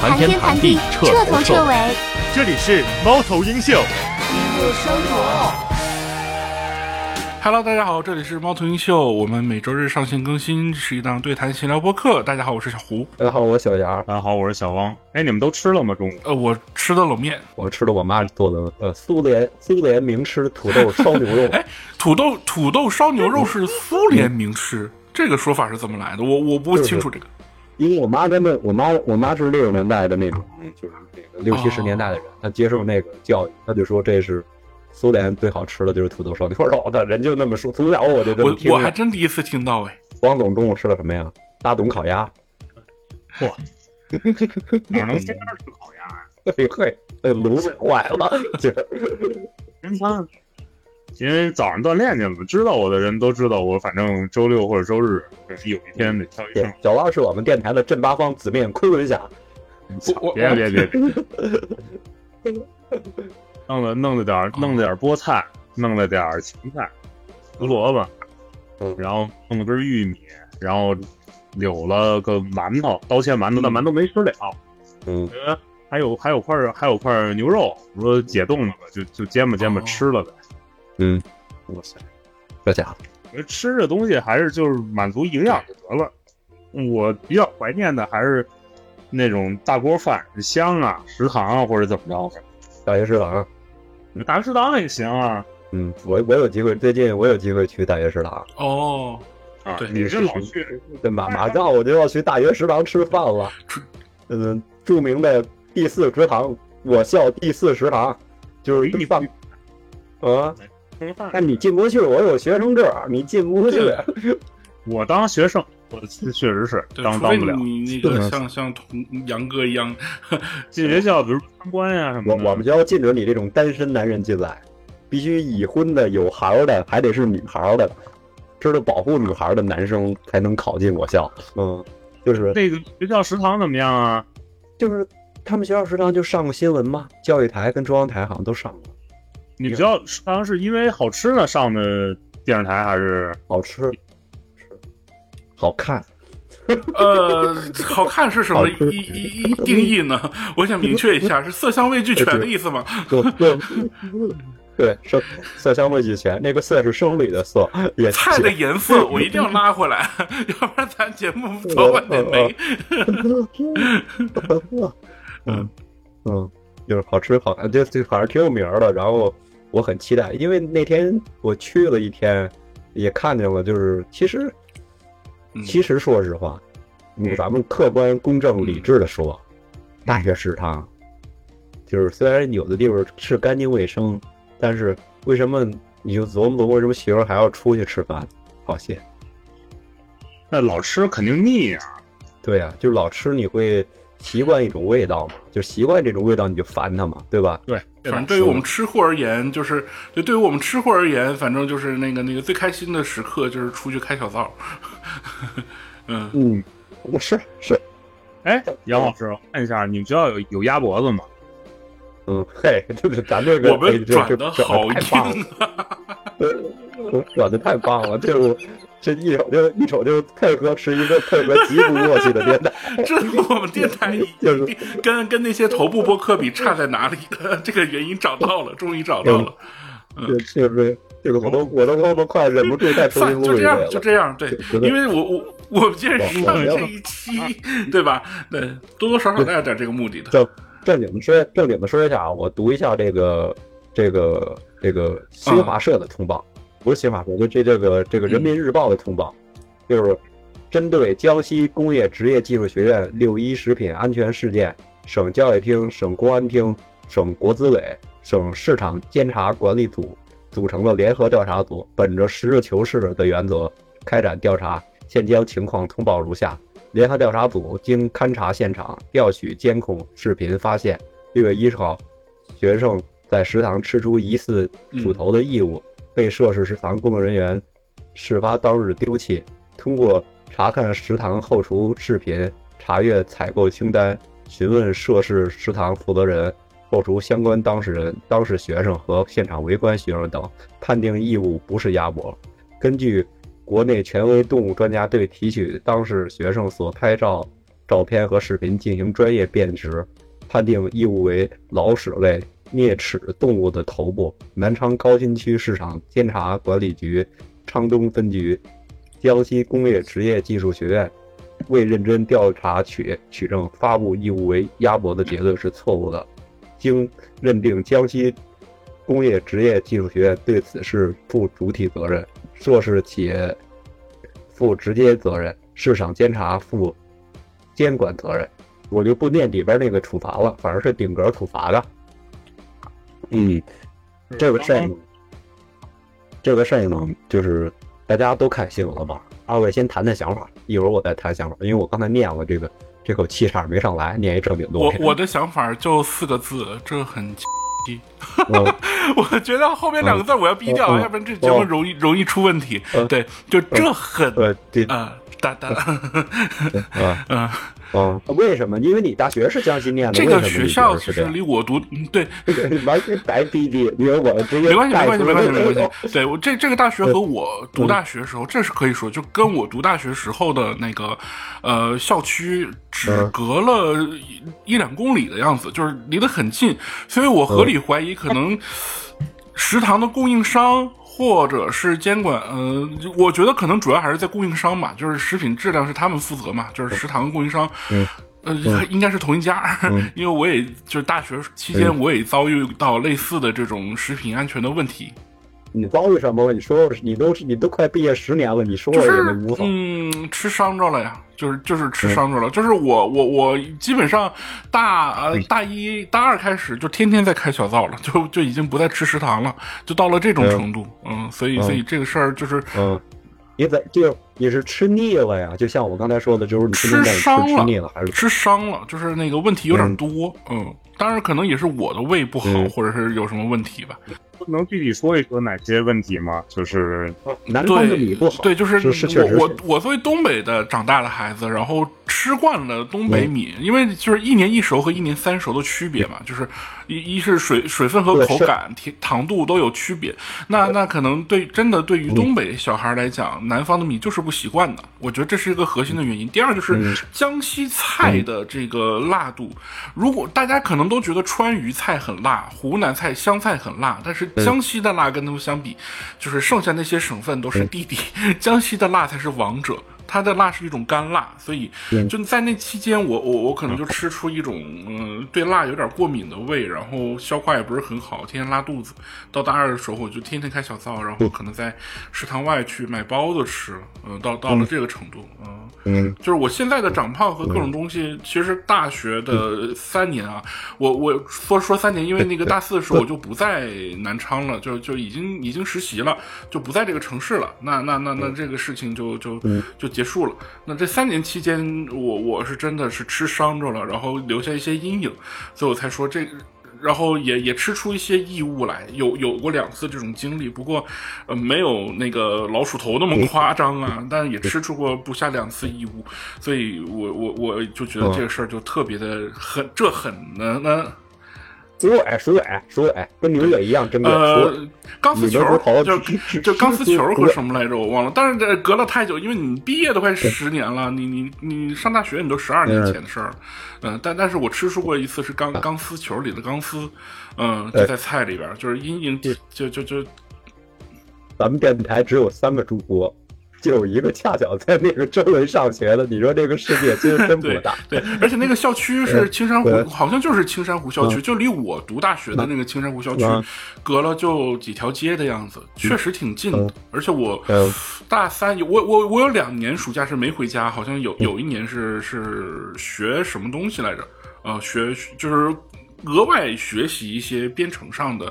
谈天谈地，彻头彻尾。这里是猫头鹰秀。一路生活。Hello，大家好，这里是猫头鹰秀，我们每周日上线更新，是一档对谈闲聊播客。大家好，我是小胡。大家好，我是小杨。大家好，我是小汪。哎，你们都吃了吗？中午？呃，我吃的冷面，我吃的我妈做的呃苏联苏联名吃土豆烧牛肉。哎，土豆土豆烧牛肉是苏联名吃，这个说法是怎么来的？我我不清楚这个。因为我妈他们，我妈我妈是六十年代的那种，就是那个六七十年代的人，她接受那个教育，她就说这是。苏联最好吃的就是土豆烧牛肉的，人就那么说。从小我就这么听。我我还真第一次听到哎。王总中午吃了什么呀？大董烤鸭。嚯！哪能天天吃烤鸭呀？嘿嘿，那炉子坏了。真香！因为早上锻炼去了，知道我的人都知道我，反正周六或者周日有一天得跳一天。小王是我们电台的正八方紫面昆仑侠。别别别！弄了弄了点弄了点菠菜，弄了点芹菜、胡萝卜，嗯，然后弄了根玉米，然后留了个馒头，刀切馒头，但馒头没吃了，嗯，还有还有块还有块牛肉，我说解冻了吧，就就煎吧煎吧吃了呗，嗯，哇塞，这家伙，我吃这东西还是就是满足营养就得了。我比较怀念的还是那种大锅饭，香啊，食堂啊或者怎么着的，大学食堂。大学食堂也行啊，嗯，我我有机会，最近我有机会去大学食堂。哦，啊，对，你是老去，对马马上我就要去大学食堂吃饭了。嗯，著名的第四食堂，我校第四食堂，就是一饭。啊，但你进不去，我有学生证，你进不去。我当学生，我确实是当当不了。你那个像像同杨哥一样进学校，比如参观呀什么的。我我们学校禁止你这种单身男人进来，必须已婚的、有孩的，还得是女孩的，知道保护女孩的男生才能考进我校。嗯，就是那个学校食堂怎么样啊？就是他们学校食堂就上过新闻嘛，教育台跟中央台好像都上过。你学校食堂是因为好吃呢上的电视台，还是好吃？好看，呃，好看是什么一一一定义呢？我想明确一下，是色香味俱全的意思吗？对对对，色色香味俱全，那个色是生理的色，菜的颜色我一定要拉回来，要不然咱节目 早晚得没。嗯嗯，就是好吃好看，这这反正挺有名的。然后我很期待，因为那天我去了一天，也看见了，就是其实。其实，说实话，咱们客观、公正、理智的说，大学食堂就是虽然有的地方是干净卫生，但是为什么你就琢磨琢磨，为什么学生还要出去吃饭？好些。那老吃肯定腻呀。对呀，就是老吃你会习惯一种味道嘛，就习惯这种味道你就烦它嘛，对吧？对，反正对于我们吃货而言，就是就对于我们吃货而言，反正就是那个那个最开心的时刻就是出去开小灶。嗯嗯，我是是，哎，杨老师，看一下，你们学校有有鸭脖子吗？嗯，嘿，就是咱这个我们转的好听，转的太棒了，这我这一瞅就一瞅就配合是一个配合极不默契的电台，这我们电台 就是跟跟那些头部播客比差在哪里的？这个原因找到了，终于找到了，嗯，就是。这个我都我都我都快忍不住再重新录一遍了。就这样，就这样，对，因为我我我们今天上这一期，对吧？对，多多少少带有点这个目的的。正正经的说，正经的说一下啊，我读一下这个这个这个新华社的通报，不是新华社，就这这个这个人民日报的通报，就是针对江西工业职业技术学院六一食品安全事件，省教育厅、省公安厅、省国资委、省市场监察管理组。组成了联合调查组，本着实事求是的原则开展调查。现将情况通报如下：联合调查组经勘查现场、调取监控视频，发现六月一号，学生在食堂吃出疑似猪头的异物，被涉事食堂工作人员事发当日丢弃。通过查看食堂后厨视频、查阅采购清单、询问涉事食堂负责人。扣除相关当事人、当事学生和现场围观学生等，判定异物不是鸭脖。根据国内权威动物专家对提取当事学生所拍照照片和视频进行专业辨识，判定异物为老鼠类啮齿动物的头部。南昌高新区市场监察管理局昌东分局、江西工业职业技术学院未认真调查取取证，发布异物为鸭脖的结论是错误的。经认定，江西工业职业技术学院对此事负主体责任，涉事企业负直接责任，市场监察负监管责任。我就不念里边那个处罚了，反正是顶格处罚的。嗯，这个事儿，这个事儿呢，就是大家都看新闻了吧？二位先谈谈想法，一会儿我再谈想法，因为我刚才念了这个，这口气差点没上来，念一正经东我西。我的想法就四个字，这很鸡。嗯我觉得后面两个字我要逼掉，嗯嗯要不然这节目容易容易出问题。嗯对，就这很啊，哒哒，啊 嗯，啊，为什么？因为你大学是江西念的，这个学校其实离我读，嗯对，完全白逼逼，因为我直接没关系，没关系，没关系，没关系。对我这这个大学和我读大学时候，这是可以说，就跟我读大学时候的那个呃校区只嗯隔了一一两公里的样子，就是离得很近，所以我合理怀疑可能食堂的供应商。或者是监管，呃，我觉得可能主要还是在供应商吧，就是食品质量是他们负责嘛，就是食堂供应商，嗯。呃，应该是同一家，因为我也就是大学期间嗯。我也遭遇到类似的这种食品安全的问题，你遭遇什么？你说你都你都快毕业十年了，你说我也无法。嗯，吃伤着了呀，就是就是吃伤着了，就是我我我基本上大呃大一大二开始就天天在开小灶了，就就已经不再吃食堂了，就到了这种程度，嗯，所以所以这个事儿就是嗯，你在就你是吃腻了呀？就像我刚才说的，就是你吃伤了吃吃腻了，还是吃伤了，就是那个问题有点多，嗯，当然可能也是我的胃不好，嗯或者是有什么问题吧。能具体说一说哪些问题吗？就是南方的米不好？对，就是我我我作为东北的长大的孩子，然后吃惯了东北米，因为就是一年一熟和一年三熟的区别嘛，就是一一是水水分和口感、甜糖度都有区别。那那可能对真的对于东北小孩来讲，南方的米就是不习惯的，我觉得这是一个核心的原因。第二就是嗯江西菜的这个辣度，如果大家可能都觉得川渝菜很辣，湖南菜湘菜很辣，但是江西的辣跟他们相比，就是剩下那些省份都是弟弟，江西的辣才是王者。它的辣是一种干辣，所以嗯就在那期间我，我我可能就吃出一种嗯、对辣有点过敏的胃，然后消化也不是很好，天天拉肚子。到大二的时候，我就天天开小灶，然后可能在食堂外去买包子吃，嗯、到到了这个程度，嗯、嗯。就是我现在的长胖和各种东西，其实大学的三年啊，我我说说三年，因为那个大四的时候我就不在南昌了，就就已经已经实习了，就不在这个城市了。那那那那这个事情就就就结束了。那这三年期间，我我是真的是吃伤着了，然后留下一些阴影，所以我才说这。然后也也吃出一些异物来，有有过两次这种经历，不过，呃，没有那个老鼠头那么夸张啊，但也吃出过不下两次异物，所以我我我就觉得这个事儿就特别的很，这很呢那水尾水尾水尾，跟牛尾一样珍贵。水呃，钢丝球就吃就钢丝球和什么来着我忘了，但是这隔了太久，因为你毕业都快十年了，你你你上大学你都十二年前的事儿了，嗯，但但是我吃出过一次是钢钢丝球里的钢丝，嗯，就在菜里边，就是阴影就就就咱们电台只有三个主播，就有一个恰巧在那个周围上学的。你说这个世界其实真不大。对，而且那个校区是青山湖对，好像就是青山湖校区，就离我读大学的那个青山湖校区嗯隔了就几条街的样子，确实挺近。而且我嗯大三有我我我有两年暑假是没回家，好像有有一年是是学什么东西来着？呃，学就是额外学习一些编程上的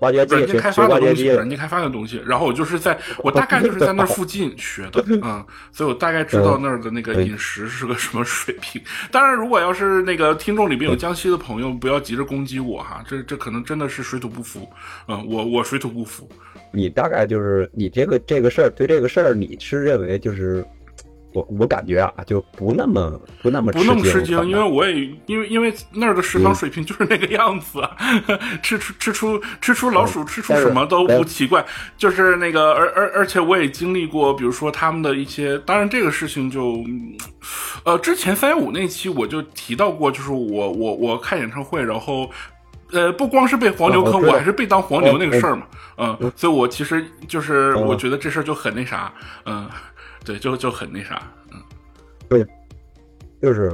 挖掘机软件开发的东西，软件开发的东西。然后我就是在 我大概就是在那儿附近学的，嗯，所以我大概知道那儿的那个饮食是个什么水平。当然，如果要是那个听众里面有江西的朋友，不要急着攻击我哈，这这可能真的是水土不服，嗯，我我水土不服，你大概就是你这个这个事儿，对这个事儿，你是认为就是我我感觉啊，就不那么不那么不那么吃惊，因为我也因为因为那儿的食堂水平就是那个样子，吃出吃出吃出老鼠，吃出什么都不奇怪。就是那个，而而而且我也经历过，比如说他们的一些，当然这个事情就，呃，之前三幺五那期我就提到过，就是我我我看演唱会，然后。呃，不光是被黄牛坑，我还是被当黄牛那个事儿嘛，嗯，所以我其实就是我觉得这事儿就很那啥，嗯，对，就就很那啥，嗯，对，就是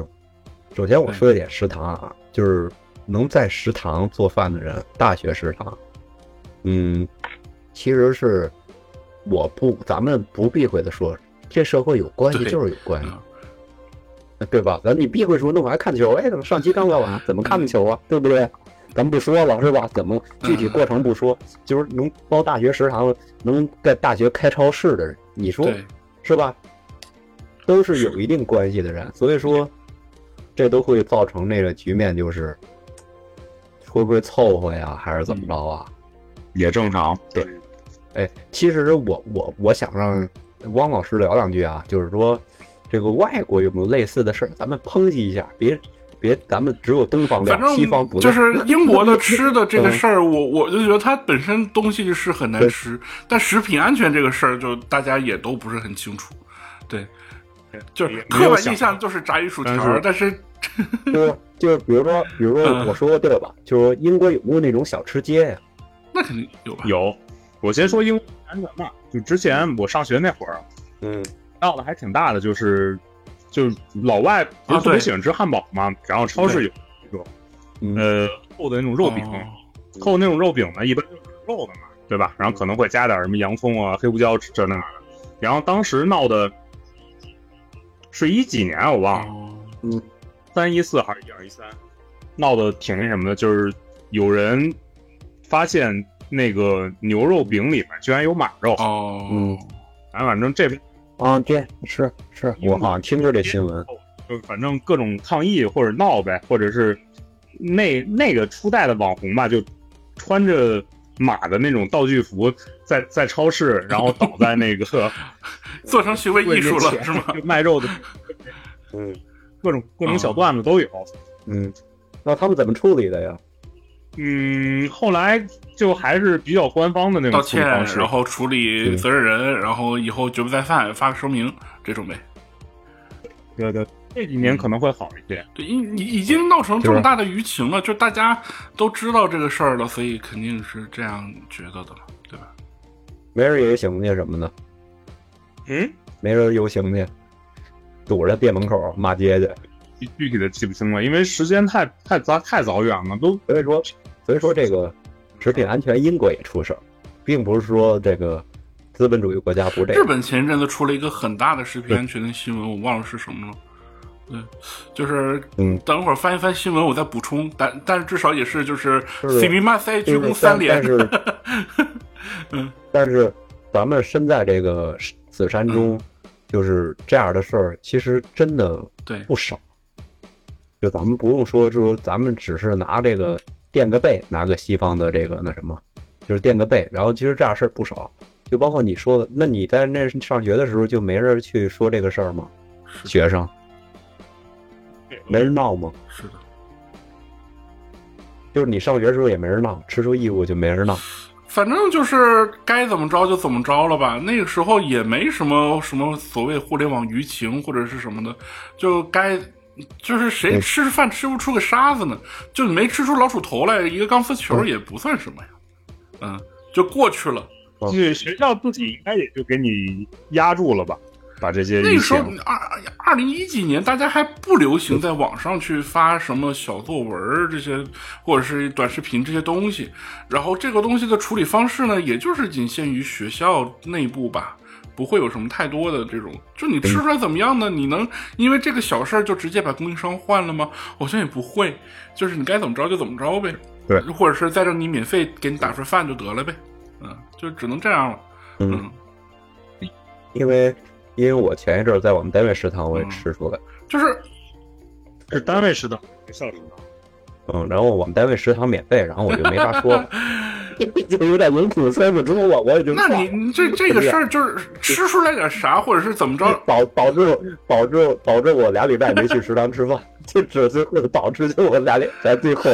首先我说一点食堂啊，就是能在食堂做饭的人，大学食堂，嗯，其实是我不，咱们不避讳的说，这社会有关系就是有关系，对吧？咱你避讳说，那我还看球，哎，怎么上期刚聊完，怎么看的球啊？对不对？咱不说了是吧？怎么具体过程不说，就是能包大学食堂，能在大学开超市的人，你说是吧？都是有一定关系的人，所以说这都会造成那个局面，就是会不会凑合呀，还是怎么着啊？也正常。对，哎，其实我我我想让汪老师聊两句啊，就是说这个外国有没有类似的事儿，咱们抨击一下，别。别，咱们只有东方反正西方不就是英国的吃的这个事儿，我我就觉得它本身东西是很难吃，但食品安全这个事儿，就大家也都不是很清楚。对，就是刻板印象就是炸鱼薯条，但是 就就比如说，比如说我说的对吧？就是说英国有没有那种小吃街呀？那肯定有吧？有。我先说英安全吧。就之前我上学那会儿，嗯，闹的还挺大的，就是。就是老外不是特别喜欢吃汉堡嘛，然后超市有那种，呃，厚的那种肉饼，厚那种肉饼呢，一般就是肉的嘛，对吧？然后可能会加点什么洋葱啊、黑胡椒这那的。然后当时闹的是一几年我忘了，嗯，三一四还是一二一三，闹的挺那什么的，就是有人发现那个牛肉饼里面居然有马肉，哦，嗯，反正这边。啊，对，是是，我好像听过这新闻，就反正各种抗议或者闹呗，或者是那那个初代的网红吧，就穿着马的那种道具服，在在超市，然后倒在那个 做成行为艺术了，是吗？卖肉的，嗯，各种各种小段子都有，嗯，那他们怎么处理的呀？嗯，后来就还是比较官方的那种道歉，然后处理责任人，然后以后绝不再犯，发个声明这种呗。对对，这几年可能会好一些。对，已已已经闹成这么大的舆情了，就大家都知道这个事儿了，所以肯定是这样觉得的了，对吧？没人游行去什么的，嗯，没人游行去，堵着店门口骂街去。具体的记不清了，因为时间太太早太早远了，都所以说。所以说，这个食品安全，英国也出事儿，并不是说这个资本主义国家不这样。日本前一阵子出了一个很大的食品安全的新闻，我忘了是什么了。对，就是嗯，等会儿翻一翻新闻，我再补充。但但是至少也是就是 C B 马赛鞠躬三连。但是，嗯，但是咱们身在这个紫山中，就是这样的事儿，其实真的对不少。就咱们不用说，说咱们只是拿这个。垫个背，拿个西方的这个那什么，就是垫个背。然后其实这样事儿不少，就包括你说的，那你在那上学的时候就没人去说这个事儿吗？学生没人闹吗？是的，就是你上学的时候也没人闹，吃出义务就没人闹。反正就是该怎么着就怎么着了吧。那个时候也没什么什么所谓互联网舆情或者是什么的，就该。就是谁吃饭吃不出个沙子呢？就没吃出老鼠头来，一个钢丝球也不算什么呀。嗯，就过去了。这学校自己应该也就给你压住了吧？把这些那个时候二二零一几年，大家还不流行在网上去发什么小作文这些，或者是短视频这些东西。然后这个东西的处理方式呢，也就是仅限于学校内部吧。不会有什么太多的这种，就你吃出来怎么样呢？你能因为这个小事儿就直接把供应商换了吗？好像也不会，就是你该怎么着就怎么着呗。对，或者是再这你免费给你打份饭就得了呗。嗯，就只能这样了。嗯，因为因为我前一阵在我们单位食堂我也吃出来，就是是单位食堂，学校食堂。嗯，然后我们单位食堂免费，然后我就没法说了。就有点文字三分钟，我我也就那你这 这个事儿就是吃出来点啥，或者是怎么着，保保证保证保证我俩礼拜没去食堂吃饭，就只最后导致就我俩礼在最后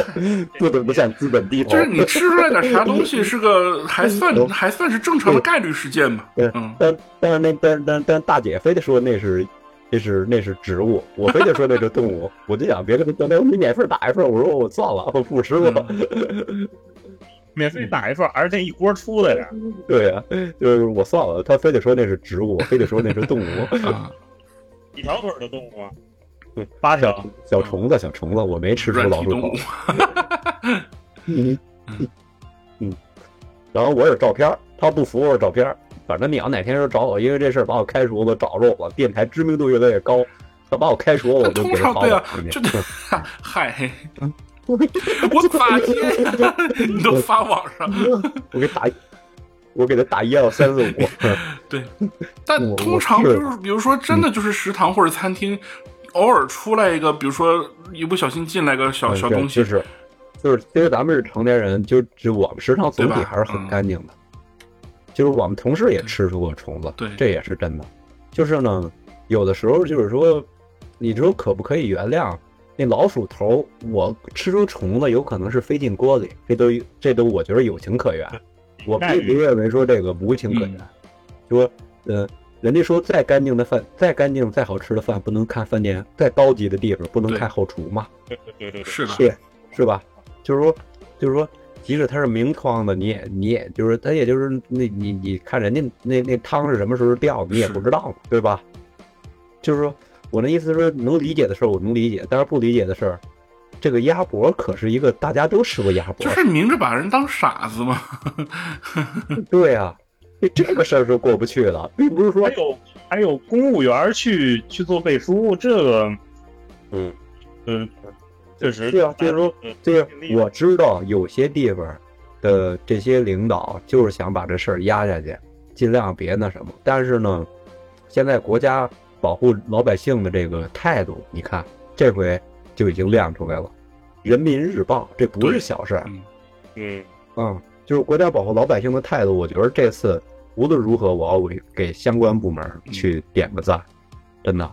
不得不向资本低头。就是你吃出来点啥东西，是个还算还算是正常的概率事件嘛？嗯，但但是那但但但大姐非得说那是。那是那是植物，我非得说那是动物，我就想别跟他说，那我免费打一份，我说我算了，我不吃了。免费打一份，而且一锅出来的。对呀，就是我算了，他非得说那是植物，非得说那是动物。一条腿的动物啊？对，八条小虫子，小虫子，我没吃出老鼠头。嗯嗯，然后我有照片，他不服我有照片。反正你要哪天说找我，因为这事儿把我开除了，找着我，电台知名度越来越高，他把我开除了，我就给他发了。这 嗨，我咋接？你都发网上，我给打，我给他打一二三四五。对，但通常就是，比如说，真的就是食堂或者餐厅，偶尔出来一个，比如说一不小心进来个小小东西，就是，就是，因为咱们是成年人，就就我们食堂总体还是很干净的。就是我们同事也吃出过虫子，对，这也是真的。就是呢，有的时候就是说，你说可不可以原谅那老鼠头？我吃出虫子有可能是飞进锅里，这都这都我觉得有情可原。我并不认为说这个无情可原。说，呃，人家说再干净的饭，再干净再好吃的饭，不能看饭店再高级的地方，不能看后厨嘛？对对对对，是的，是是吧？就是说，就是说。即使它是明窗的，你也你也就是它，也就是那你你看人家那那汤是什么时候掉，你也不知道嘛，对吧？就是说我那意思是说，能理解的事儿我能理解，但是不理解的事儿，这个鸭脖可是一个大家都吃过鸭脖，就是明着把人当傻子吗？对呀，这个事儿是过不去了，并不是说还有还有公务员去去做背书，这个，嗯嗯。确实，对啊，就是说，就是我知道有些地方的这些领导就是想把这事儿压下去，尽量别那什么。但是呢，现在国家保护老百姓的这个态度，你看这回就已经亮出来了。人民日报这不是小事儿，嗯嗯，就是国家保护老百姓的态度，我觉得这次无论如何，我要给给相关部门去点个赞，真的。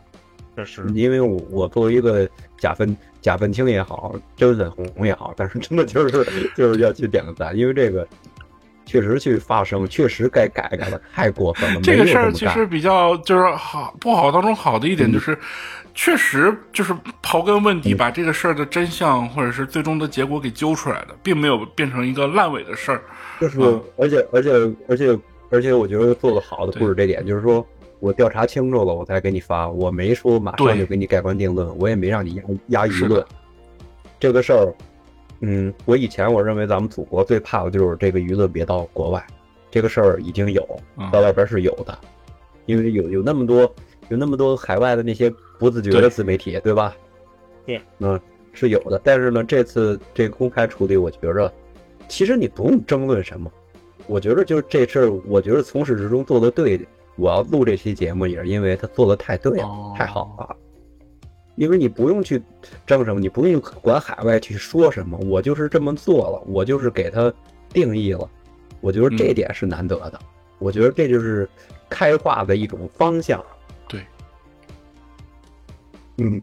这是因为我我作为一个假分假分清也好，真粉红也好，但是真的就是就是要去点个赞，因为这个确实去发声，确实该改改了，太过分了。这个事儿其实比较就是好不好当中好的一点就是，确实就是刨根问底，把这个事儿的真相或者是最终的结果给揪出来的，并没有变成一个烂尾的事儿。就是，而且而且而且而且，我觉得做的好的不止这点，就是说。我调查清楚了，我才给你发。我没说马上就给你盖棺定论，我也没让你压压舆论。这个事儿，嗯，我以前我认为咱们祖国最怕的就是这个舆论别到国外。这个事儿已经有，到外边是有的，因为有有那么多有那么多海外的那些不自觉的自媒体，对吧？对，嗯，是有的。但是呢，这次这公开处理，我觉着其实你不用争论什么。我觉得就是这事儿，我觉得从始至终做的对的。我要录这期节目也是因为他做的太对了，太好了。因为你不用去争什么，你不用管海外去说什么，我就是这么做了，我就是给他定义了。我觉得这点是难得的，我觉得这就是开化的一种方向。对，嗯，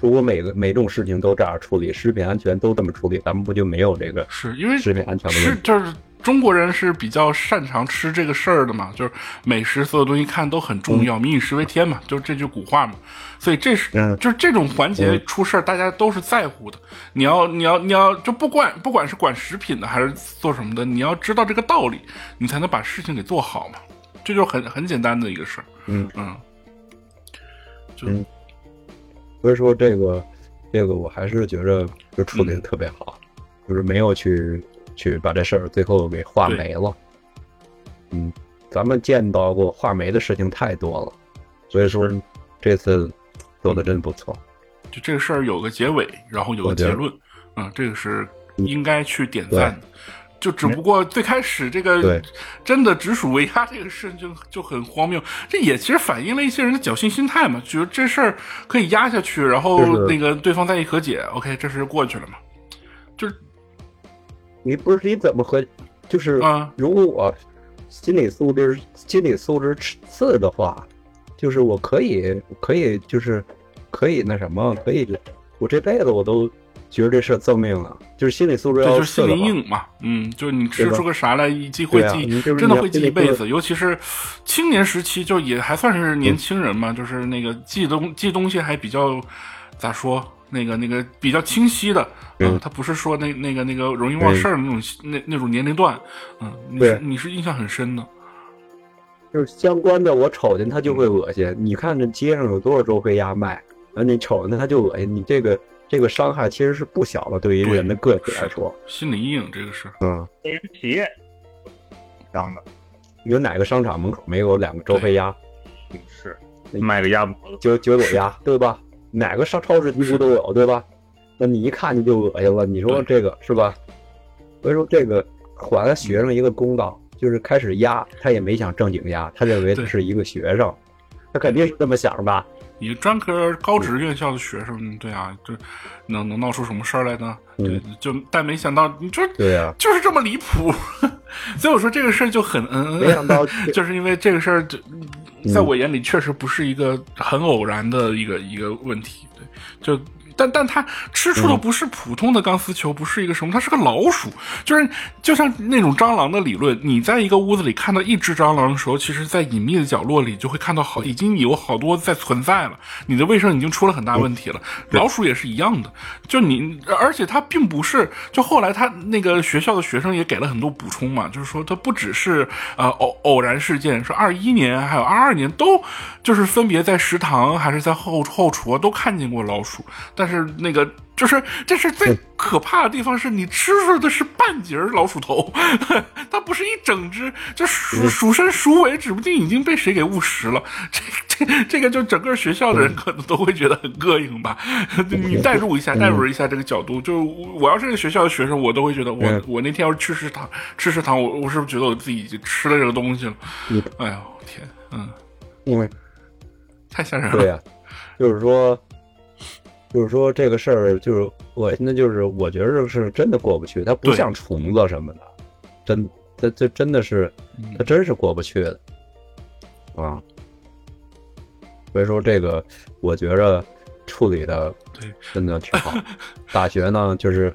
如果每个每种事情都这样处理，食品安全都这么处理，咱们不就没有这个是因为食品安全的问题？就是。中国人是比较擅长吃这个事儿的嘛，就是美食所有东西看都很重要，民以食为天嘛，就是这句古话嘛。所以这是就是这种环节出事儿，大家都是在乎的。你要你要你要就不管不管是管食品的还是做什么的，你要知道这个道理，你才能把事情给做好嘛。这就很很简单的一个事儿。嗯嗯，就所以说这个这个我还是觉着就处理的特别好，就是没有去。去把这事儿最后给化没了，嗯，咱们见到过化没的事情太多了，所以说这次做的真不错。就这个事儿有个结尾，然后有个结论，嗯，这个是应该去点赞的。就只不过最开始这个真的直属为压这个事就就很荒谬，这也其实反映了一些人的侥幸心态嘛，觉得这事儿可以压下去，然后那个对方再一和解，OK，这事就过去了嘛，就是。你不是你怎么和，就是啊如果我心理素质心理素质次的话，就是我可以可以就是可以那什么，可以我这辈子我都觉得这事赠命了，就是心理素质对，要就是心理阴影嘛，嗯，就是你吃出个啥来，一记会记，真的会记一辈子。尤其是青年时期，就也还算是年轻人嘛，就是那个记东记东西还比较咋说，那个那个比较清晰的，嗯他不是说那那个那个容易忘事儿的那种那那种年龄段，嗯，你是你是印象很深的，就是相关的，我瞅见他就会恶心。你看这街上有多少周黑鸭卖，啊，你瞅见他就恶心。你这个这个伤害其实是不小的，对于人的个体来说。心理阴影这个是，嗯，人皮当的有哪个商场门口没有两个周黑鸭、是卖个鸭脖子，九九朵鸭，对吧？哪个上超市几乎都有，对吧？那你一看你就恶心了。你说这个是吧？所以说这个还了学生一个公道，就是开始压他也没想正经压，他认为他是一个学生，他肯定是这么想的。你专科高职院校的学生，对啊，这能能闹出什么事儿来呢？对嗯，就但没想到，你这对呀、就是这么离谱，所以我说这个事儿就很嗯，没想到 就是因为这个事儿，就嗯在我眼里确实不是一个很偶然的一个一个问题，对，就。但但它吃出嗯。的不是普通的钢丝球，不是一个什么，它是个老鼠，就是就像那种蟑螂的理论，你在一个屋子里看到一只蟑螂的时候，其实在隐秘的角落里就会看到好，已经有好多在存在了，你的卫生已经出了很大问题了。老鼠也是一样的，就你，而且它并不是，就后来他那个学校的学生也给了很多补充嘛，就是说它不只是呃偶偶然事件，说二一年还有二二年都就是分别在食堂还是在后后厨啊都看见过老鼠，但是那个就是这是最可怕的地方，是你吃出的是半截儿老鼠头，它不是一整只，就鼠鼠身鼠尾，指不定已经被谁给误食了。这这这个就整个学校的人可能都会觉得很膈应吧。你代入一下，代入一下这个角度，就我要是这个学校的学生，我都会觉得我嗯我那天要是去食堂吃食堂，我我是不是觉得我自己已经吃了这个东西了嗯？哎呦天，嗯，因为太吓人了。对呀、就是说，就是说这个事儿，就是恶心的，就是我觉得是真的过不去，它不像虫子什么的，真，它这真的是，嗯它真是过不去的，啊。所以说这个，我觉着处理的真的挺好。大学呢，就是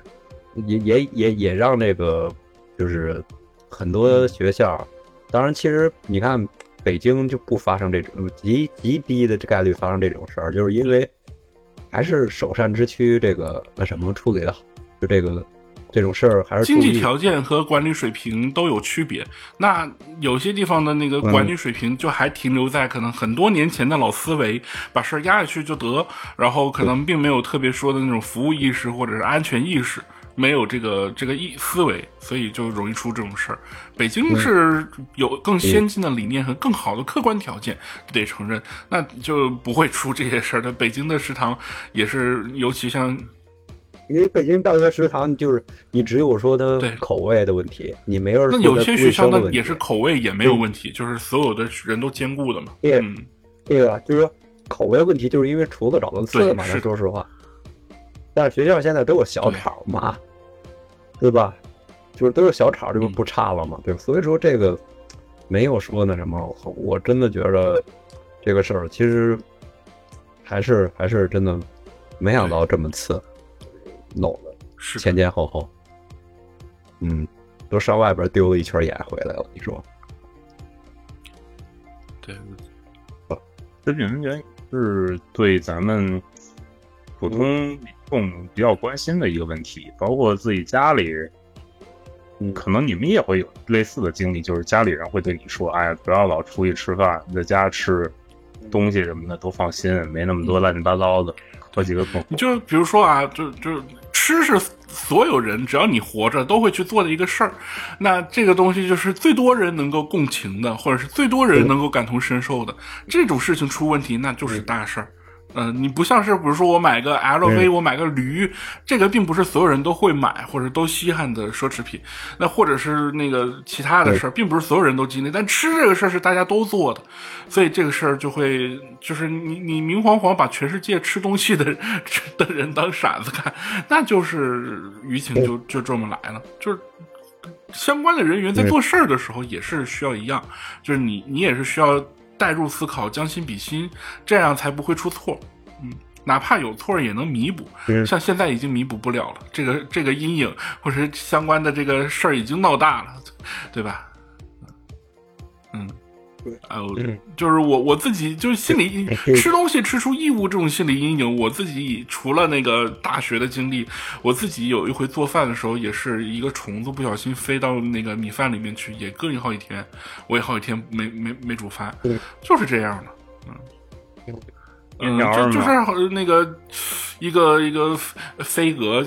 也也也也让这个就是很多学校，当然其实你看北京就不发生这种极极低的概率发生这种事儿，就是因为还是首善之区这个那什么处理的好，就这个这种事儿还是经济条件和管理水平都有区别。那有些地方的那个管理水平就还停留在可能很多年前的老思维，把事儿压下去就得，然后可能并没有特别说的那种服务意识或者是安全意识。没有这个这个意思维，所以就容易出这种事儿。北京是有更先进的理念和更好的客观条件，得承认，那就不会出这些事儿的。北京的食堂也是，尤其像因为北京大学食堂就是你只有说它对口味的问题，你没有那有些学校呢也是口味也没有问题，就是所有的人都兼顾的嘛。对嗯，这个就是说口味问题，就是因为厨子找的次嘛，是说实话。但是学校现在都有小炒嘛，对吧？就是都是小炒，这不嗯不差了嘛，对吧？所以说这个没有说那什么，我我真的觉得这个事儿其实还是还是真的没想到这么次弄的是前前后后，嗯，都上外边丢了一圈眼回来了，你说？对，食品安全是对咱们普通民众比较关心的一个问题，包括自己家里，嗯可能你们也会有类似的经历，就是家里人会对你说：“哎呀，不要老出去吃饭，在家吃东西什么的都放心，没那么多乱七八糟的，喝几个口。你就比如说啊，就就吃是所有人只要你活着都会去做的一个事儿，那这个东西就是最多人能够共情的，或者是最多人能够感同身受的。这种事情出问题，那就是大事儿。嗯，你不像是比如说我买个 LV，我买个驴，这个并不是所有人都会买或者都稀罕的奢侈品。那或者是那个其他的事儿，并不是所有人都经历。但吃这个事儿是大家都做的，所以这个事儿就会就是你你明晃晃把全世界吃东西的 的人当傻子看，那就是舆情就就这么来了。就是相关的人员在做事儿的时候也是需要一样，就是你你也是需要。代入思考，将心比心，这样才不会出错。嗯，哪怕有错也能弥补。像现在已经弥补不了了，这个这个阴影或者相关的这个事儿已经闹大了，对吧？嗯。哎呦，就是我我自己就是心理吃东西吃出异物这种心理阴影，我自己除了那个大学的经历，我自己有一回做饭的时候，也是一个虫子不小心飞到那个米饭里面去，也膈应好几天，我也好几天没没没煮饭，就是这样的，嗯，嗯，就就是那个一个一个飞蛾。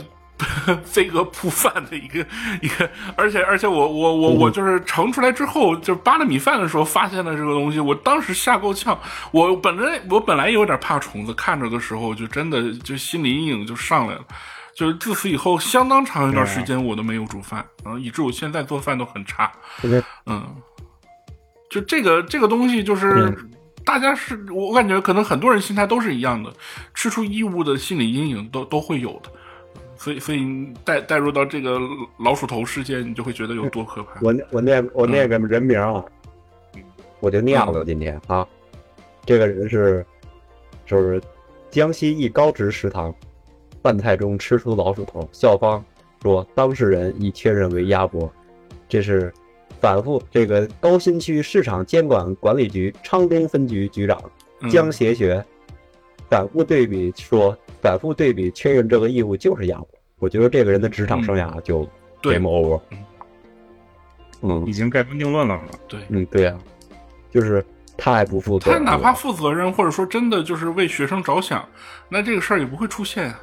飞蛾扑饭的一个一个，而且而且我我我我就是盛出来之后，就扒了米饭的时候发现了这个东西，我当时吓够呛。我本来我本来有点怕虫子，看着的时候就真的就心理阴影就上来了。就是自此以后，相当长一段时间我都没有煮饭，然后以致我现在做饭都很差。嗯，就这个这个东西，就是大家是我感觉可能很多人心态都是一样的，吃出异物的心理阴影都都会有的。所以，所以带带入到这个老鼠头事件，你就会觉得有多可怕。我我念我念个人名啊，我就念了今天啊。这个人是，就是江西一高职食堂饭菜中吃出老鼠头，校方说当事人已确认为鸭脖。这是反复这个高新区市场监管管理局昌东分局局长江协学反复对比说。反复对比确认这个义务就是鸭脖，我觉得这个人的职场生涯就 game over。嗯，已经盖棺定论了。对，嗯，对啊，就是太不负责。他哪怕负责任，或者说真的就是为学生着想，那这个事儿也不会出现。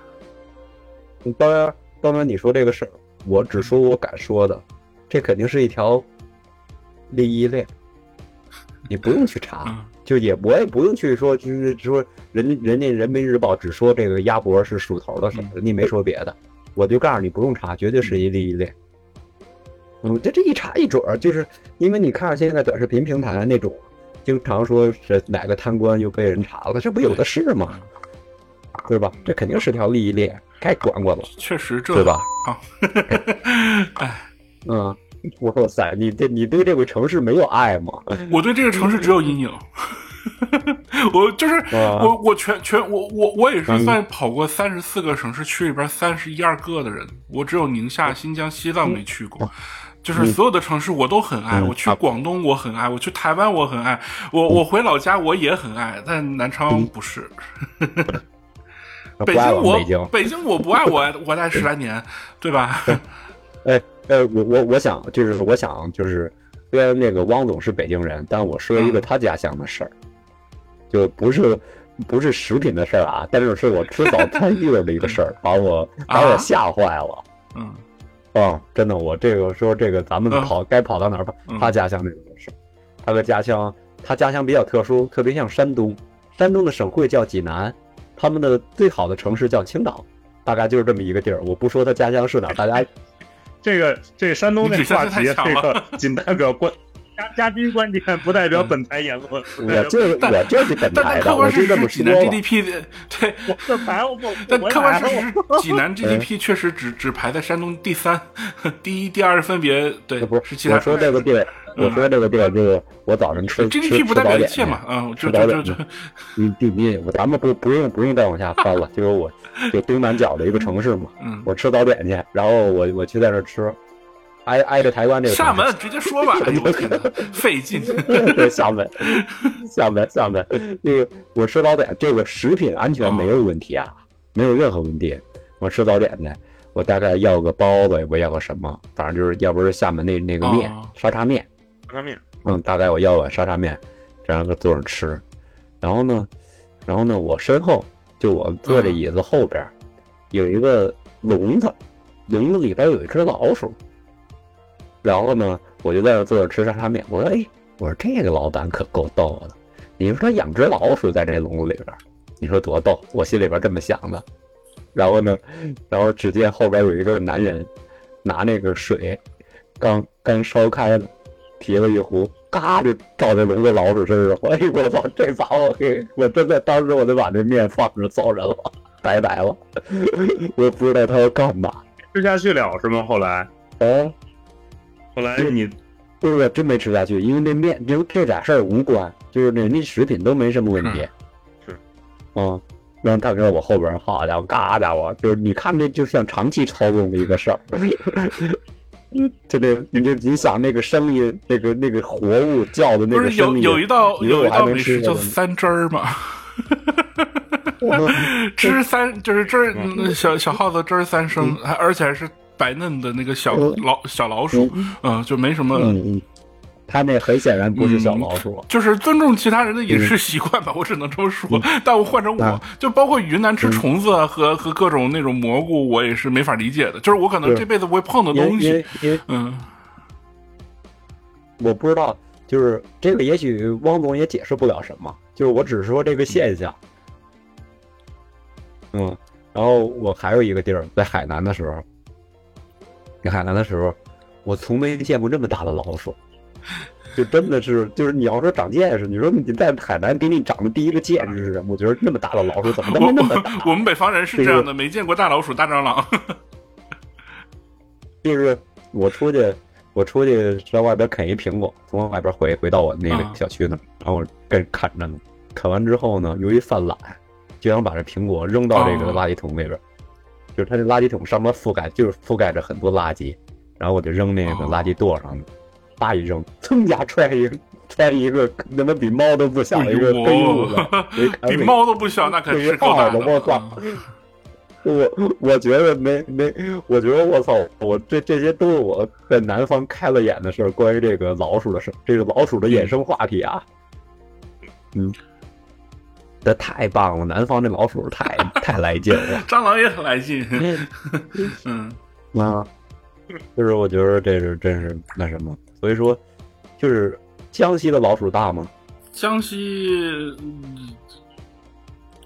当然，当然你说这个事儿，我只说我敢说的，这肯定是一条利益链，你不用去查。就也我也不用去说，就是说人人家人民日报只说这个鸭脖是鼠头的事儿，你没说别的，我就告诉你不用查，绝对是一利益链。嗯，这这一查一准儿，就是因为你看现在短视频平台那种，经常说是哪个贪官又被人查了，这不有的是吗？对吧？这肯定是条利益链，该管管了。确实，这对吧？啊，哎，嗯。哇塞，你对你对这个城市没有爱吗？我对这个城市只有阴影。我就是我，我全全我我我也是算跑过三十四个城市区里边三十一二个的人，我只有宁夏、新疆、西藏没去过。就是所有的城市我都很爱，我去广东我很爱，我去台湾我很爱，我我回老家我也很爱，但南昌不是。北京我北京我不爱我我待十来年，对吧？哎。呃，我我我想就是我想就是，虽然那个汪总是北京人，但我说一个他家乡的事儿，就不是不是食品的事儿啊，但是是我吃早餐遇到的一个事儿，把我 把我吓坏了。嗯，哦，真的，我这个说这个咱们跑该跑到哪儿跑？他家乡那种事儿，他的家乡他家乡比较特殊，特别像山东，山东的省会叫济南，他们的最好的城市叫青岛，大概就是这么一个地儿。我不说他家乡是哪，大家。这个这山东这话题，这个仅代表观嘉嘉宾观点，不代表本台言论。我这我这是本台的，我是这么济南 GDP 的，对，本台我不。但客观事 实，济南 GDP 确实只只排在山东第三，第一、第二分别对。不是其他。我说这个地，我说这个地，这个我早晨吃 GDP 不代表一切嘛，嗯，吃早点。嗯，第一，咱们不不用不用再往下翻了，就是我。就东南角的一个城市嘛，嗯，我吃早点去，然后我我去在那吃，挨挨着台湾这个厦门，直接说吧，费劲，厦门，厦门，厦门，那个我吃早点，这个食品安全没有问题啊，没有任何问题。我吃早点呢，我大概要个包子，我要个什么，反正就是要不是厦门那那个面沙茶面，沙茶面，嗯，大概我要碗沙茶面，这样坐着吃，然后呢，然后呢，我身后。就我坐这椅子后边，有一个笼子，笼子里边有一只老鼠。然后呢，我就在那坐着吃沙茶面。我说：“哎，我说这个老板可够逗的。你说他养只老鼠在这笼子里边，你说多逗，我心里边这么想的。然后呢，然后只见后边有一个男人拿那个水，刚刚烧开了，提了一壶，嘎就倒在笼子老鼠身上。哎呦我操，这把我给，我真的当时我就把这面放着走人了，拜拜了。我也不知道他要干嘛，吃下去了是吗？后来，哦，后来你不是真没吃下去，因为那面这这俩事儿无关，就是那那食品都没什么问题。是，嗯。让大哥我后边，好家伙，嘎家伙，就是你看这就像长期操纵的一个事儿。就那，你就你想那个声音，那个那个活物叫的那个声音，有有一道有一道美食叫三汁儿嘛。汁三就是汁儿，小小耗子汁儿三升，还而且还是白嫩的那个小老小老鼠，嗯，就没什么。他那很显然不是小老鼠，就是尊重其他人的饮食习惯吧，我只能这么说。但我换成我，就包括云南吃虫子和和各种那种蘑菇，我也是没法理解的。就是我可能这辈子不会碰的东西。嗯，我不知道，就是这个，也许汪总也解释不了什么。就是我只是说这个现象。嗯，然后我还有一个地儿，在海南的时候，在海南的时候，我从没见过这么大的老鼠。就真的是，就是你要说长见识，你说你在海南给你长的第一个见识是什么？我觉得那么大的老鼠怎么那么那么大？我们北方人是这样的，没见过大老鼠、大蟑螂。就是我出去，我出去在外边啃一苹果，从外边回回到我那个小区呢，然后我跟啃着呢。啃完之后呢，由于犯懒，就想把这苹果扔到这个垃圾桶里边。就是它这垃圾桶上面覆盖，就是覆盖着很多垃圾，然后我就扔那个垃圾垛上。叭一扔，噌一下踹一个，踹一个，他妈比猫都不小的一个黑屋子，比猫都不小，那可是够大的。我操！我我觉得没没，我觉得我操，我这这些都是我在南方开了眼的事儿，关于这个老鼠的事，这个老鼠的衍生话题啊。嗯，这太棒了，南方这老鼠太 太来劲了，蟑螂也很来劲。嗯啊，就是我觉得这是真是那什么。所以说，就是江西的老鼠大吗？江西，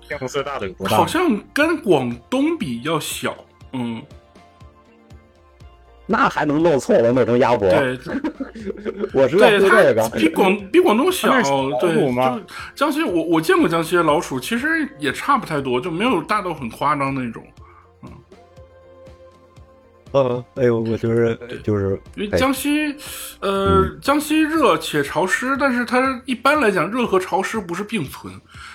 江西大的有多大？好像跟广东比较小，嗯。那还能弄错了，弄成鸭脖？对，我知道这个 比广比广东小，对吗？江西，我我见过江西的老鼠，其实也差不太多，就没有大到很夸张那种。嗯呃，哎呦，我就是就是，因为江西，呃，江西热且潮湿，但是它一般来讲，热和潮湿不是并存，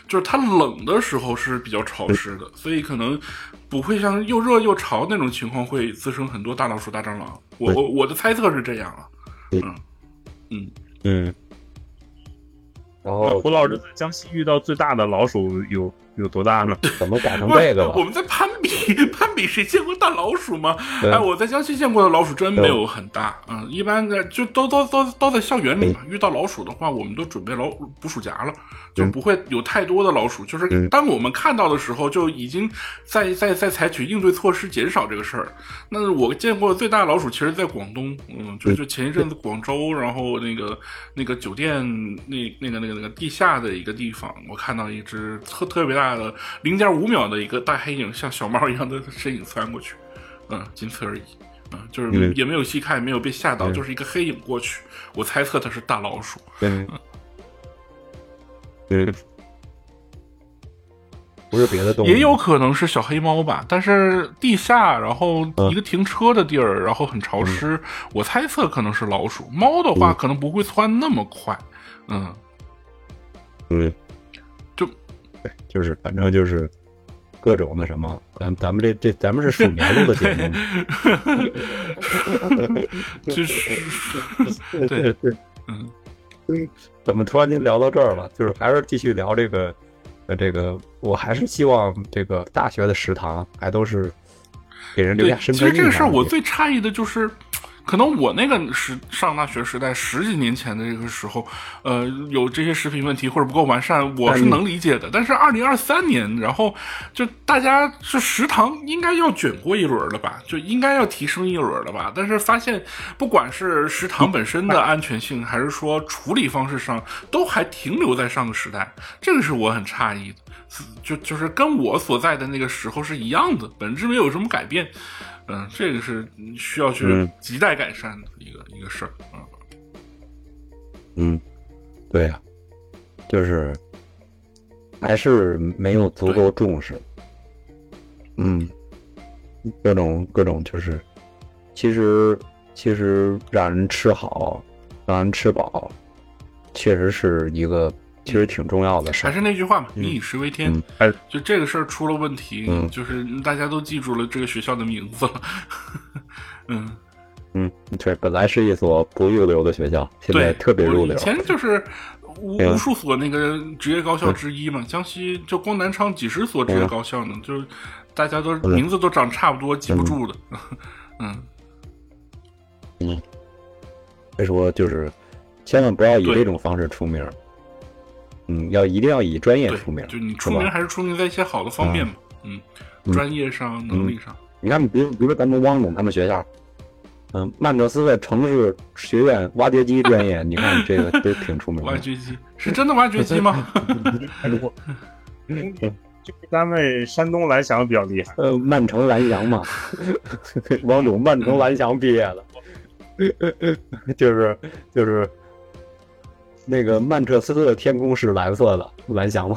就是它冷的时候是比较潮湿的，所以可能不会像又热又潮那种情况会滋生很多大老鼠、大蟑螂。我我我的猜测是这样啊，嗯嗯嗯。然后胡老师在江西遇到最大的老鼠有。有多大呢？怎么改成这个了？我们在攀比，攀比谁见过大老鼠吗？哎，我在江西见过的老鼠真没有很大，嗯，一般在就都都都都在校园里嘛。遇到老鼠的话，我们都准备老捕鼠夹了，就不会有太多的老鼠。就是当我们看到的时候，就已经在在在采取应对措施，减少这个事儿。那我见过最大的老鼠，其实在广东，嗯，就就前一阵子广州，然后那个那个酒店那那个那个那个地下的一个地方，我看到一只特特别大。的零点五秒的一个大黑影，像小猫一样的身影窜过去，嗯，仅此而已，嗯，就是也没有细看，没有被吓到，就是一个黑影过去。我猜测它是大老鼠，嗯，不是别的动物，也有可能是小黑猫吧。但是地下，然后一个停车的地儿，然后很潮湿，我猜测可能是老鼠。猫的话，可能不会窜那么快，嗯，嗯。就是反正就是各种那什么，咱咱们这这咱们是鼠年录的节目，就 是 对对，嗯，怎么突然间聊到这儿了？就是还是继续聊这个呃这个，我还是希望这个大学的食堂还都是给人留下深刻印象。其实这个事儿我最诧异的就是。可能我那个时上大学时代十几年前的这个时候，呃，有这些食品问题或者不够完善，我是能理解的。但是二零二三年，然后就大家是食堂应该要卷过一轮了吧，就应该要提升一轮了吧。但是发现，不管是食堂本身的安全性，还是说处理方式上，都还停留在上个时代，这个是我很诧异的。就就是跟我所在的那个时候是一样的，本质没有什么改变。嗯，这个是需要去亟待改善的一个一个事儿啊。嗯，对呀，就是还是没有足够重视。嗯，各种各种就是，其实其实让人吃好，让人吃饱，确实是一个。其实挺重要的，还是那句话嘛，“民以食为天”。哎，就这个事儿出了问题，就是大家都记住了这个学校的名字了。嗯嗯，对，本来是一所不入流的学校，现在特别入流。以前就是无无数所那个职业高校之一嘛，江西就光南昌几十所职业高校呢，就是大家都名字都长差不多，记不住的。嗯嗯，所以说就是千万不要以这种方式出名。嗯，要一定要以专业出名，就你出名还是出名在一些好的方面嘛？嗯，专业上、能力上。你看，比如比如说咱们汪总他们学校，嗯，曼彻斯特城市学院挖掘机专业，你看这个都挺出名的。挖掘机是真的挖掘机吗？就咱们山东蓝翔比较厉害。呃，曼城蓝翔嘛，汪总曼城蓝翔毕业的，就是就是。那个曼彻斯特的天空是蓝色的，蓝翔吗？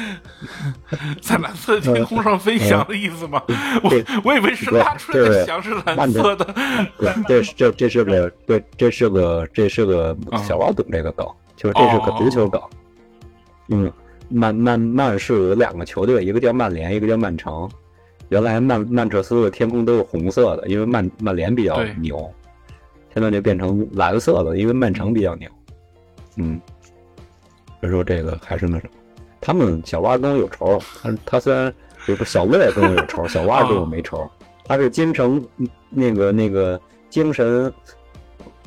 在蓝色天空上飞翔的意思吗？我我以为是拉出来的翔是蓝色的。对，这是这这是个对，这是个这是个小王懂这个梗，就是这是个足球梗。嗯，曼曼曼是有两个球队，一个叫曼联，一个叫曼城。原来曼曼彻斯特天空都是红色的，因为曼曼联比较牛，现在就变成蓝色的，因为曼城比较牛。嗯，所以说这个还是那什么，他们小蛙跟我有仇，他他虽然就是小魏跟我有仇，小蛙跟我没仇，他是京城那个那个精神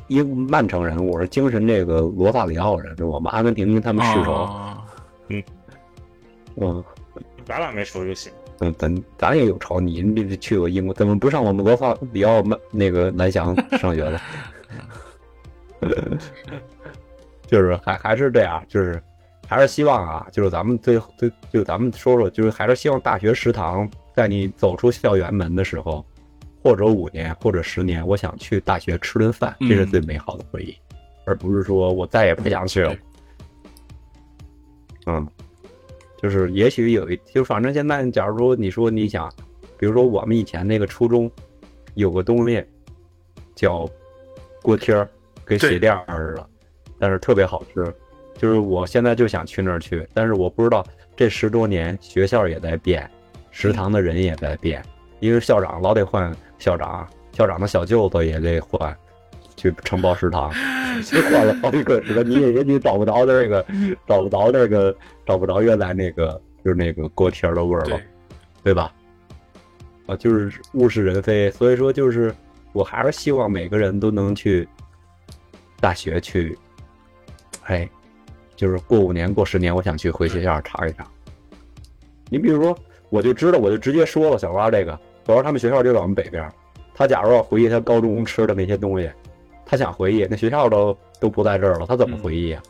英曼城人，我是精神这个罗萨里奥人，我们阿根廷跟他们世仇，嗯。嗯，咱俩没仇就行，嗯，咱咱也有仇，你你去过英国，怎么不上我们罗萨里奥曼那个蓝翔上学的？就是还还是这样，就是还是希望啊，就是咱们最最就咱们说说，就是还是希望大学食堂在你走出校园门的时候，或者五年或者十年，我想去大学吃顿饭，这是最美好的回忆，而不是说我再也不想去了。嗯，就是也许有一，就反正现在，假如说你说你想，比如说我们以前那个初中有个东西叫锅贴儿，跟鞋垫似的。但是特别好吃，就是我现在就想去那儿去，但是我不知道这十多年学校也在变，食堂的人也在变，因为校长老得换校长，校长的小舅子也得换，去承包食堂，换了好几个，食堂？你也你找不着那个，找不着那个，找不着原来那个就是那个锅贴的味儿了，对吧？啊，就是物是人非，所以说就是我还是希望每个人都能去大学去。哎，就是过五年、过十年，我想去回学校查一查。你比如说，我就知道，我就直接说了，小花这个，我说他们学校就在我们北边。他假如要回忆他高中吃的那些东西，他想回忆，那学校都都不在这儿了，他怎么回忆啊？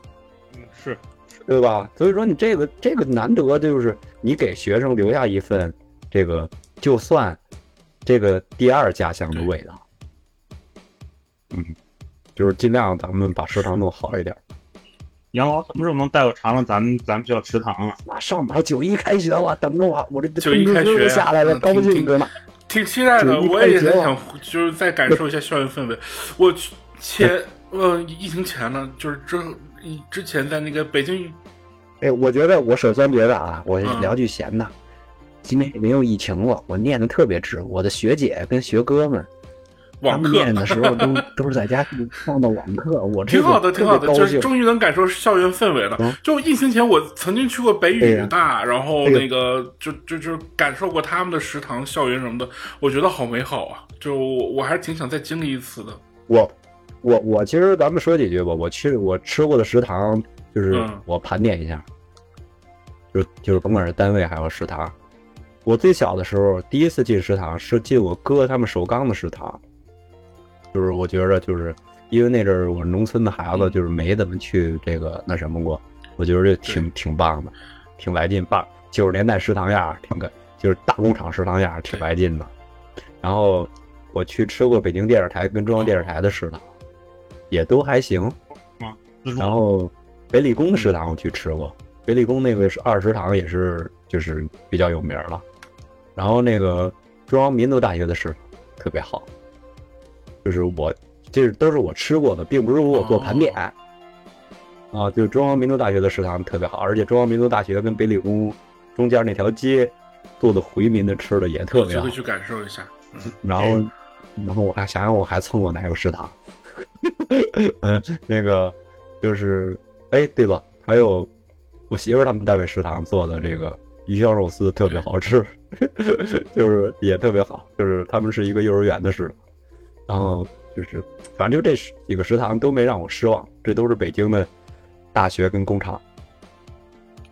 嗯，是，对吧？所以说，你这个这个难得，就是你给学生留下一份这个，就算这个第二家乡的味道。嗯，就是尽量咱们把食堂弄好一点。杨老什么时候能带我尝尝咱们咱们学校食堂啊？马上马上九一开学了，等着我，我这九一开学下来了，高兴着呢，挺期待的。我也很想，就是再感受一下校园氛围。我前呃疫情前呢，就是之之前在那个北京。哎，我觉得我首先觉得啊，我聊句闲的，今年也没有疫情了，我念的特别直。我的学姐跟学哥们网课念的时候都 都是在家上的网课，我挺好的，挺好的，就是终于能感受校园氛围了。就疫情前，我曾经去过北语大，然后那个就就就感受过他们的食堂、校园什么的，我觉得好美好啊！就我还是挺想再经历一次的。我我我，其实咱们说几句吧。我去我吃过的食堂，就是我盘点一下，就就是甭管是单位还有食堂。我最小的时候，第一次进食堂是进我哥他们首钢的食堂。就是我觉着，就是因为那阵儿我农村的孩子，就是没怎么去这个那什么过，我觉得这挺挺棒的，挺来劲，棒九十年代食堂样挺个，就是大工厂食堂样挺来劲的。然后我去吃过北京电视台跟中央电视台的食堂，也都还行。然后北理工的食堂我去吃过，北理工那个是二食堂也是就是比较有名了。然后那个中央民族大学的食堂特别好。就是我，这是都是我吃过的，并不是我做盘点。啊，就中央民族大学的食堂特别好，而且中央民族大学跟北理工中间那条街做的回民的吃的也特别好。去感受一下。然后，然后我还想想我还蹭过哪个食堂？嗯，那个就是，哎，对了，还有我媳妇他们单位食堂做的这个鱼香肉丝特别好吃，就是也特别好，就是他们是一个幼儿园的食堂。然后就是，反正就这几个食堂都没让我失望，这都是北京的大学跟工厂，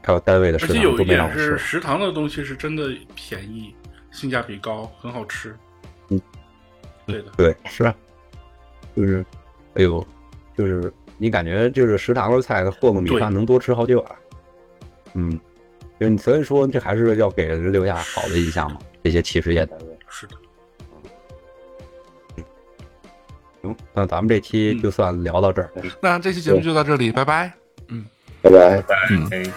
还有单位的食堂都没让我失望。食堂的东西是真的便宜，性价比高，很好吃。嗯，对的，对，是啊，就是，哎呦，就是你感觉就是食堂的菜和个米饭能多吃好几碗。嗯，就所以说这还是要给人留下好的印象嘛，这些企事业单位。是的。行，那咱们这期就算聊到这儿。那这期节目就到这里，拜拜。嗯，拜拜，嗯。